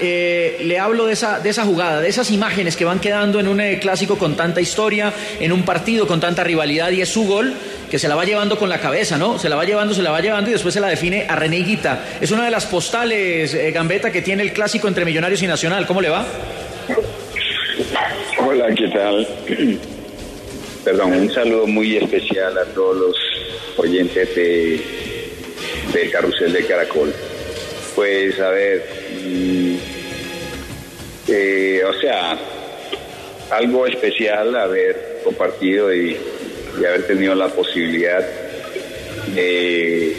eh, le hablo de esa, de esa jugada, de esas imágenes que van quedando en un eh, clásico con tanta historia, en un partido con tanta rivalidad y es su gol que se la va llevando con la cabeza, ¿no? Se la va llevando, se la va llevando y después se la define a René Higuita. Es una de las postales, eh, Gambetta, que tiene el clásico entre Millonarios y Nacional. ¿Cómo le va? Hola, ¿qué tal? Perdón, un saludo muy especial a todos los oyentes de, de Carrusel de Caracol. Pues a ver, mm, eh, o sea, algo especial haber compartido y, y haber tenido la posibilidad de,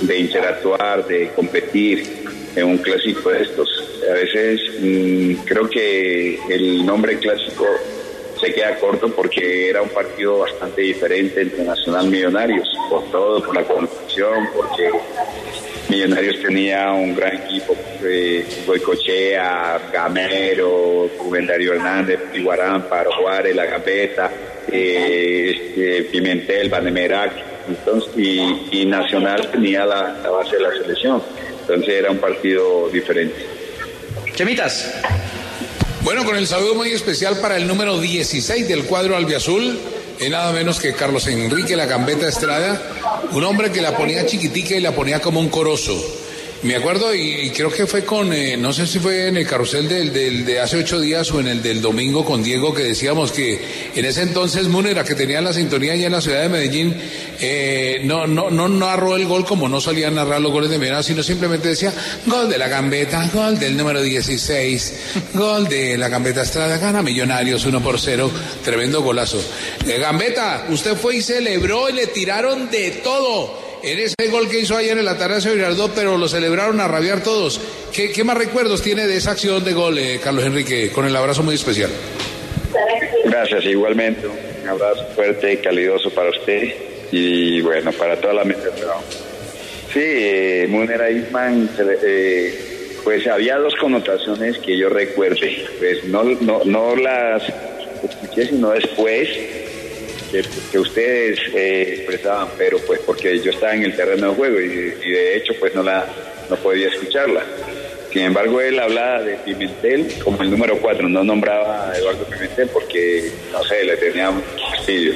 de interactuar, de competir en un clásico de estos. A veces mm, creo que el nombre clásico se queda corto porque era un partido bastante diferente entre Nacional Millonarios, por todo, por la construcción, porque Millonarios tenía un gran equipo, eh, Boicochea, Gamero, Rubén Darío Hernández, Iguarán, Paro Juárez, La Gambeta, eh, este, Pimentel, Banemerac, entonces, y, Nacional tenía la base de la selección. Entonces era un partido diferente. Chemitas. Bueno, con el saludo muy especial para el número 16 del cuadro albiazul, es nada menos que Carlos Enrique La Gambeta Estrada, un hombre que la ponía chiquitica y la ponía como un corozo. Me acuerdo y creo que fue con, eh, no sé si fue en el carrusel del, del, de hace ocho días o en el del domingo con Diego que decíamos que en ese entonces Múnera que tenía la sintonía allá en la ciudad de Medellín eh, no, no, no narró el gol como no solía narrar los goles de Millonarios sino simplemente decía gol de la gambeta, gol del número 16, gol de la gambeta Estrada, gana Millonarios 1 por 0, tremendo golazo. Eh, gambeta, usted fue y celebró y le tiraron de todo en ese gol que hizo ayer en la de Girardot, pero lo celebraron a rabiar todos. ¿Qué, más recuerdos tiene de esa acción de gol, eh, Carlos Enrique? Con el abrazo muy especial. Gracias, igualmente. Un abrazo fuerte, calidoso para usted y bueno, para toda la mesa. Sí, eh, Munera Isman, eh, pues había dos connotaciones que yo recuerde. Pues no, no, no las escuché, sino después que, ustedes eh, expresaban, pero pues porque yo estaba en el terreno de juego y, de hecho pues no la no podía escucharla. Sin embargo, él hablaba de Pimentel como el número 4, no nombraba a Eduardo Pimentel porque, no sé, le tenía fastidio.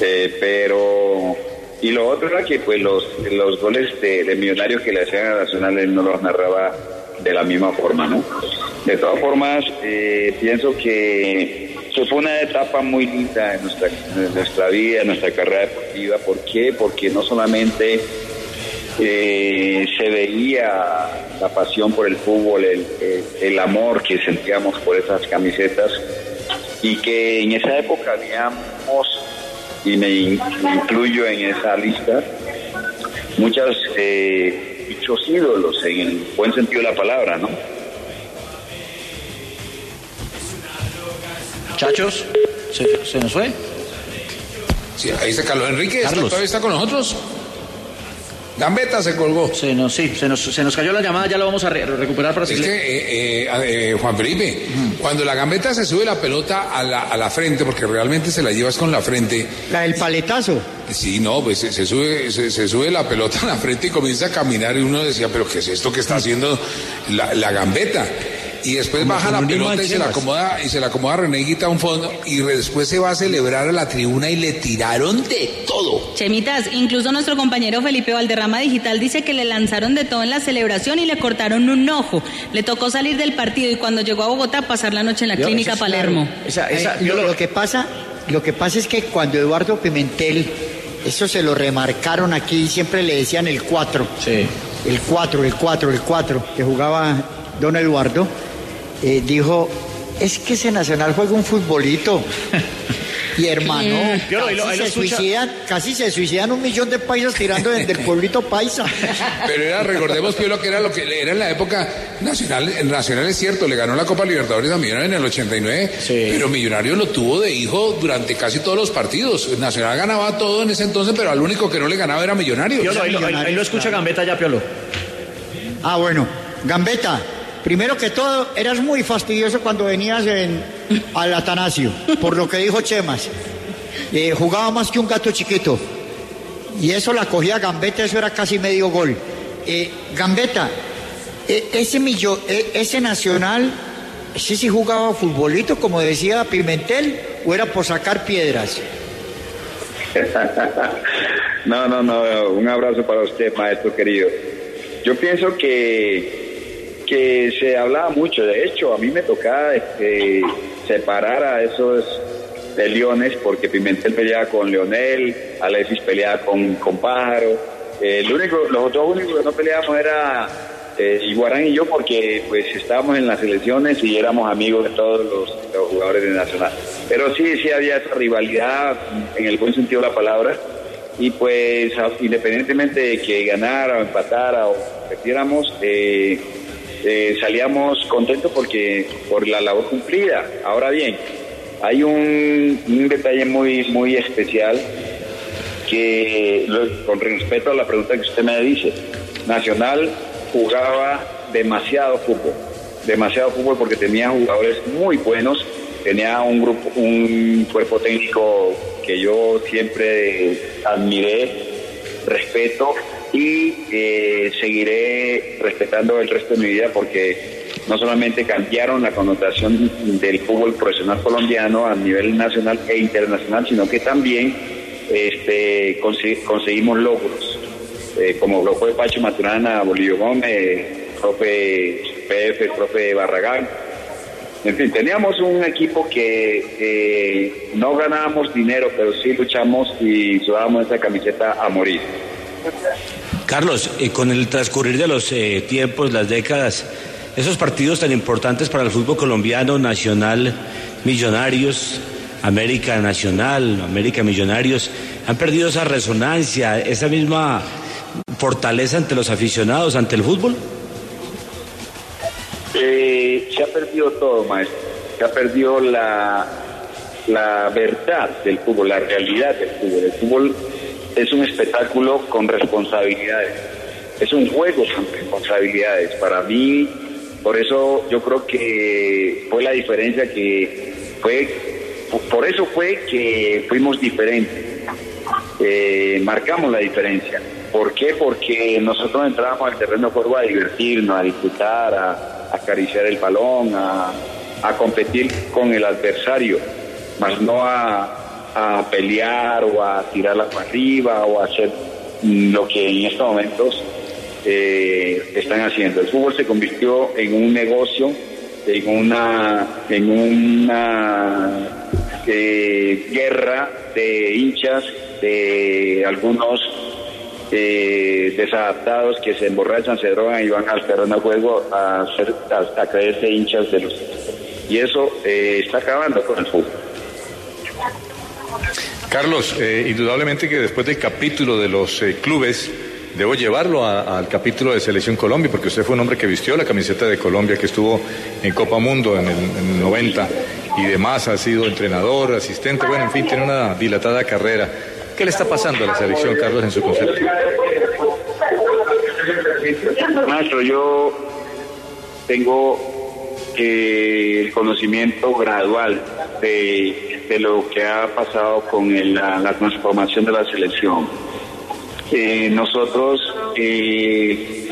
Eh, pero, y lo otro era que pues los, los goles de, de Millonarios que le hacían a Nacional él no los narraba de la misma forma, ¿no? De todas formas, eh, pienso que que fue una etapa muy linda en nuestra, vida, en nuestra carrera deportiva. ¿Por qué? Porque no solamente eh, se veía la pasión por el fútbol, el, el, el, amor que sentíamos por esas camisetas, y que en esa época habíamos, y me incluyo en esa lista, muchas, eh, muchos ídolos, en el buen sentido de la palabra, ¿no? Muchachos, ¿se, ¿se, nos fue? Sí, ahí está Carlos Enrique, Carlos. ¿todavía está con nosotros? Gambeta se colgó. Se nos, sí, se nos, se nos cayó la llamada, ya lo vamos a re recuperar para Es que, eh, eh, eh, Juan Felipe, uh -huh. cuando la gambeta se sube la pelota a la, a la, frente, porque realmente se la llevas con la frente. La del paletazo. Sí, no, pues se, se sube, se, se, sube la pelota a la frente y comienza a caminar y uno decía, pero ¿qué es esto que está haciendo la, la gambeta? Y después Como baja la pelota y se la acomoda y se la acomoda Reneguita a un fondo y después se va a celebrar a la tribuna y le tiraron de todo. Chemitas, incluso nuestro compañero Felipe Valderrama Digital dice que le lanzaron de todo en la celebración y le cortaron un ojo. Le tocó salir del partido y cuando llegó a Bogotá pasar la noche en la yo, clínica Palermo. Claro. Esa, esa, yo, lo, lo que pasa, lo que pasa es que cuando Eduardo Pimentel eso se lo remarcaron aquí, siempre le decían el 4. Sí. El 4, el 4, el 4, que jugaba don Eduardo eh, dijo, es que ese Nacional juega un futbolito. Y hermano, casi, lo se escucha. suicidan, casi se suicidan un millón de paisas tirando desde el pueblito paisa. Pero era, recordemos, Piolo, que era lo que era en la época nacional. El Nacional es cierto, le ganó la Copa Libertadores a Millonarios en el 89. Sí. Pero Millonario lo tuvo de hijo durante casi todos los partidos. El Nacional ganaba todo en ese entonces, pero al único que no le ganaba era Millonarios. Piolo, ahí, lo- ahí- ahí lo escucha Gambetta ya, Piolo. Ah, bueno. Gambetta, primero que todo, eras muy fastidioso cuando venías en, al Atanasio, por lo que dijo Chemas. Eh, jugaba más que un gato chiquito. Y eso la cogía Gambetta, eso era casi medio gol. Eh, Gambetta, eh, ese, millo, eh, ese nacional, ese sí jugaba futbolito, como decía Pimentel, o era por sacar piedras. No, no, no, un abrazo para usted, maestro querido. Yo pienso que, que se hablaba mucho, de hecho, a mí me tocaba este, separar a esos de Leones porque Pimentel peleaba con Leonel, Alexis peleaba con, con Pájaro. El único, los dos únicos que no peleábamos era eh, Iguarán y yo porque pues estábamos en las elecciones y éramos amigos de todos los, los jugadores de Nacional. Pero sí, sí había esa rivalidad en el buen sentido de la palabra y pues independientemente de que ganara o empatara o perdiéramos, eh, eh, salíamos contentos porque por la labor cumplida. Ahora bien, hay un, un detalle muy muy especial que con respeto a la pregunta que usted me dice, Nacional jugaba demasiado fútbol, demasiado fútbol porque tenía jugadores muy buenos, tenía un grupo, un cuerpo técnico que yo siempre admiré, respeto y eh, seguiré respetando el resto de mi vida porque no solamente cambiaron la connotación del fútbol profesional colombiano a nivel nacional e internacional, sino que también este, conseguimos logros, eh, como lo fue Pacho Maturana, Bolillo Gómez, profe PF, profe Barragán. En fin, teníamos un equipo que no ganábamos dinero, pero sí luchamos y sudábamos esa camiseta a morir. Carlos, con el transcurrir de los eh, tiempos, las décadas, esos partidos tan importantes para el fútbol colombiano, Nacional, Millonarios, América Nacional, América Millonarios, han perdido esa resonancia, esa misma fortaleza ante los aficionados, ante el fútbol. Eh, se ha perdido todo, maestro. Se ha perdido la, la verdad del fútbol, la realidad del fútbol. El fútbol es un espectáculo con responsabilidades. Es un juego con responsabilidades. Para mí, por eso yo creo que fue la diferencia que fue, por eso fue que fuimos diferentes. Eh, marcamos la diferencia. ¿Por qué? Porque nosotros entrábamos al terreno de juego a divertirnos, a disfrutar, a, a acariciar el balón, a, a competir con el adversario, más no a, a pelear o a tirarla para arriba o a hacer lo que en estos momentos eh, están haciendo. El fútbol se convirtió en un negocio, en una, en una eh, guerra de hinchas, de algunos eh, desadaptados que se emborrachan, se drogan y van al terreno de juego a, hacer, a, a creerse hinchas de los y eso eh, está acabando con el fútbol. Carlos, eh, indudablemente que después del capítulo de los eh, clubes, debo llevarlo al capítulo de Selección Colombia, porque usted fue un hombre que vistió la camiseta de Colombia, que estuvo en Copa Mundo en el, en el 90 y demás, ha sido entrenador, asistente, bueno, en fin, tiene una dilatada carrera. ¿Qué le está pasando a la selección, Carlos, en su concepto? Maestro, yo tengo eh, el conocimiento gradual de, de lo que ha pasado con la transformación de la selección. Eh, nosotros eh,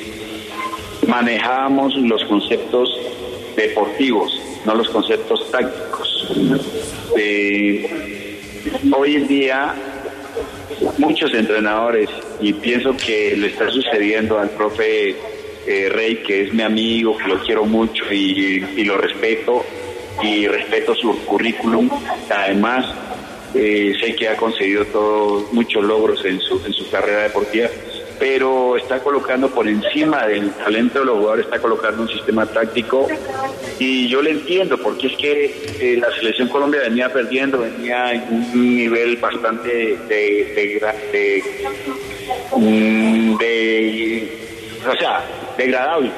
manejamos los conceptos deportivos, no los conceptos tácticos. Eh, hoy en día muchos entrenadores y pienso que le está sucediendo al profe eh, Rey, que es mi amigo, que lo quiero mucho y, lo respeto y respeto su currículum. Además, eh, sé que ha conseguido todo, muchos logros en su, en su carrera deportiva, pero está colocando por encima del talento de los jugadores, está colocando un sistema táctico y yo le entiendo porque es que eh, la selección Colombia venía perdiendo, venía en un nivel bastante de, de, mm, de, o sea, degradable,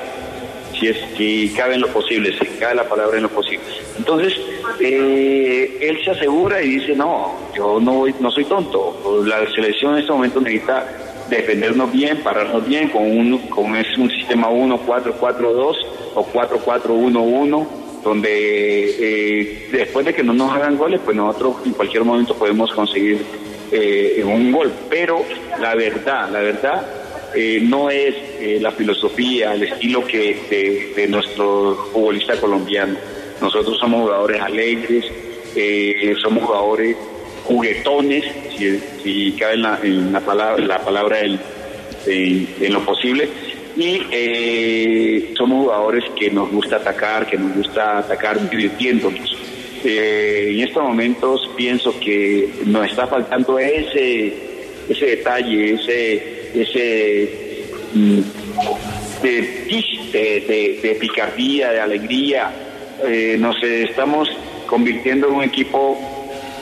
si es si cabe en lo posible, si cabe la palabra en lo posible. Entonces, eh, él se asegura y dice, no, yo no, no soy tonto, la selección en este momento necesita defendernos bien, pararnos bien con un, con un sistema 1-4-4-2 o 4-4-1-1, donde eh, después de que no nos hagan goles, pues nosotros en cualquier momento podemos conseguir eh, un gol. Pero la verdad, la verdad, eh, no es la filosofía, el estilo que de, nuestro futbolista colombiano. Nosotros somos jugadores alegres, somos jugadores juguetones, si, cabe en la, en la palabra, la palabra en, lo posible. Y eh, somos jugadores que nos gusta atacar, que nos gusta atacar divirtiéndonos. Eh, en estos momentos pienso que nos está faltando ese, ese detalle, ese, ese mm, de, de, picardía, de alegría. Eh, nos estamos convirtiendo en un equipo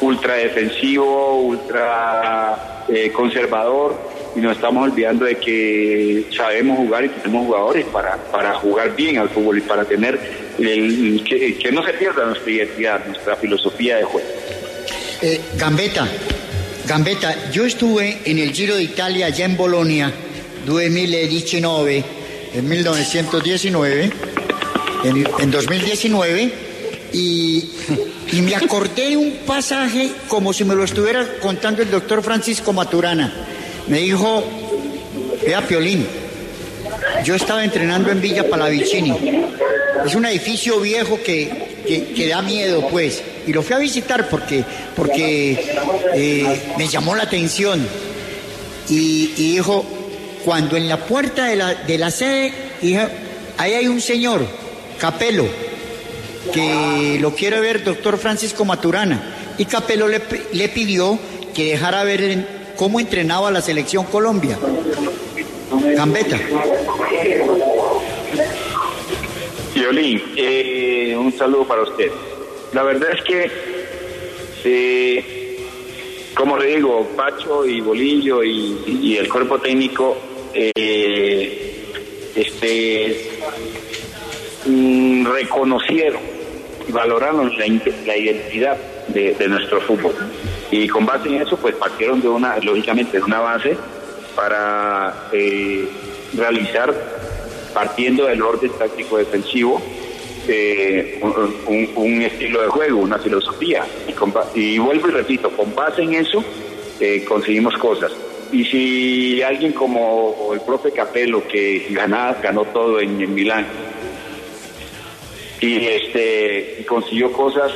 ultra defensivo, ultra eh, conservador y nos estamos olvidando de que sabemos jugar y tenemos jugadores para, para jugar bien al fútbol y para tener el, que, no se pierda nuestra identidad, nuestra filosofía de juego. Eh, Gambetta, Gambetta, yo estuve en el Giro de Italia allá en Bolonia 2019, en 1919, en, en 2019 y me acordé un pasaje como si me lo estuviera contando el doctor Francisco Maturana. Me dijo, vea Piolín, yo estaba entrenando en Villa Palavicini. Es un edificio viejo que, que, da miedo, pues. Y lo fui a visitar porque, porque eh, me llamó la atención. Y, dijo, cuando en la puerta de la, de la sede, dijo, ahí hay un señor, Capelo que lo quiere ver doctor Francisco Maturana. Y Capello le, le pidió que dejara ver cómo entrenaba la selección Colombia. Gambetta. Violín, eh, un saludo para usted. La verdad es que, eh, como le digo, Pacho y Bolillo y, el cuerpo técnico, eh, este, mm, reconocieron valoraron la, la identidad de, nuestro fútbol. Y con base en eso, pues partieron de una, lógicamente, de una base para eh, realizar, partiendo del orden táctico defensivo, eh, un, estilo de juego, una filosofía. Y, vuelvo y repito, con base en eso eh, conseguimos cosas. Y si alguien como el profe Capello, que ganó, ganó todo en, Milán, y este consiguió cosas,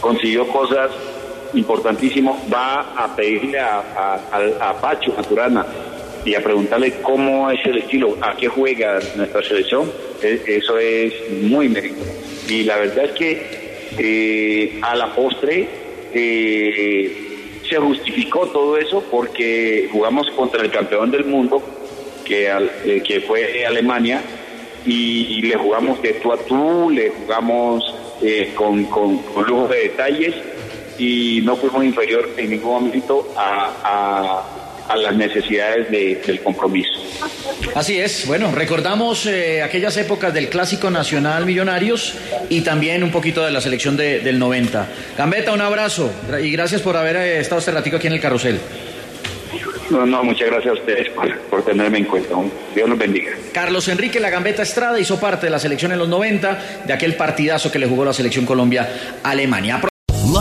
consiguió cosas importantísimas, va a pedirle a, a, Pacho Maturana y a preguntarle cómo es el estilo, a qué juega nuestra selección, e, eso es muy mérito. Y la verdad es que eh, a la postre eh, se justificó todo eso porque jugamos contra el campeón del mundo, que, eh, que fue Alemania, y, le jugamos de tú a tú, le jugamos con, con, lujo de detalles y no fuimos inferior en ningún momento a, a, las necesidades del compromiso. Así es, bueno, recordamos eh, aquellas épocas del Clásico Nacional Millonarios y también un poquito de la selección del 90. Gambetta, un abrazo y gracias por haber eh, estado este ratico aquí en el carrusel. No, no, muchas gracias a ustedes por, tenerme en cuenta. Dios los bendiga. Carlos Enrique La Gambeta Estrada hizo parte de la selección en los 90, de aquel partidazo que le jugó la selección Colombia Alemania.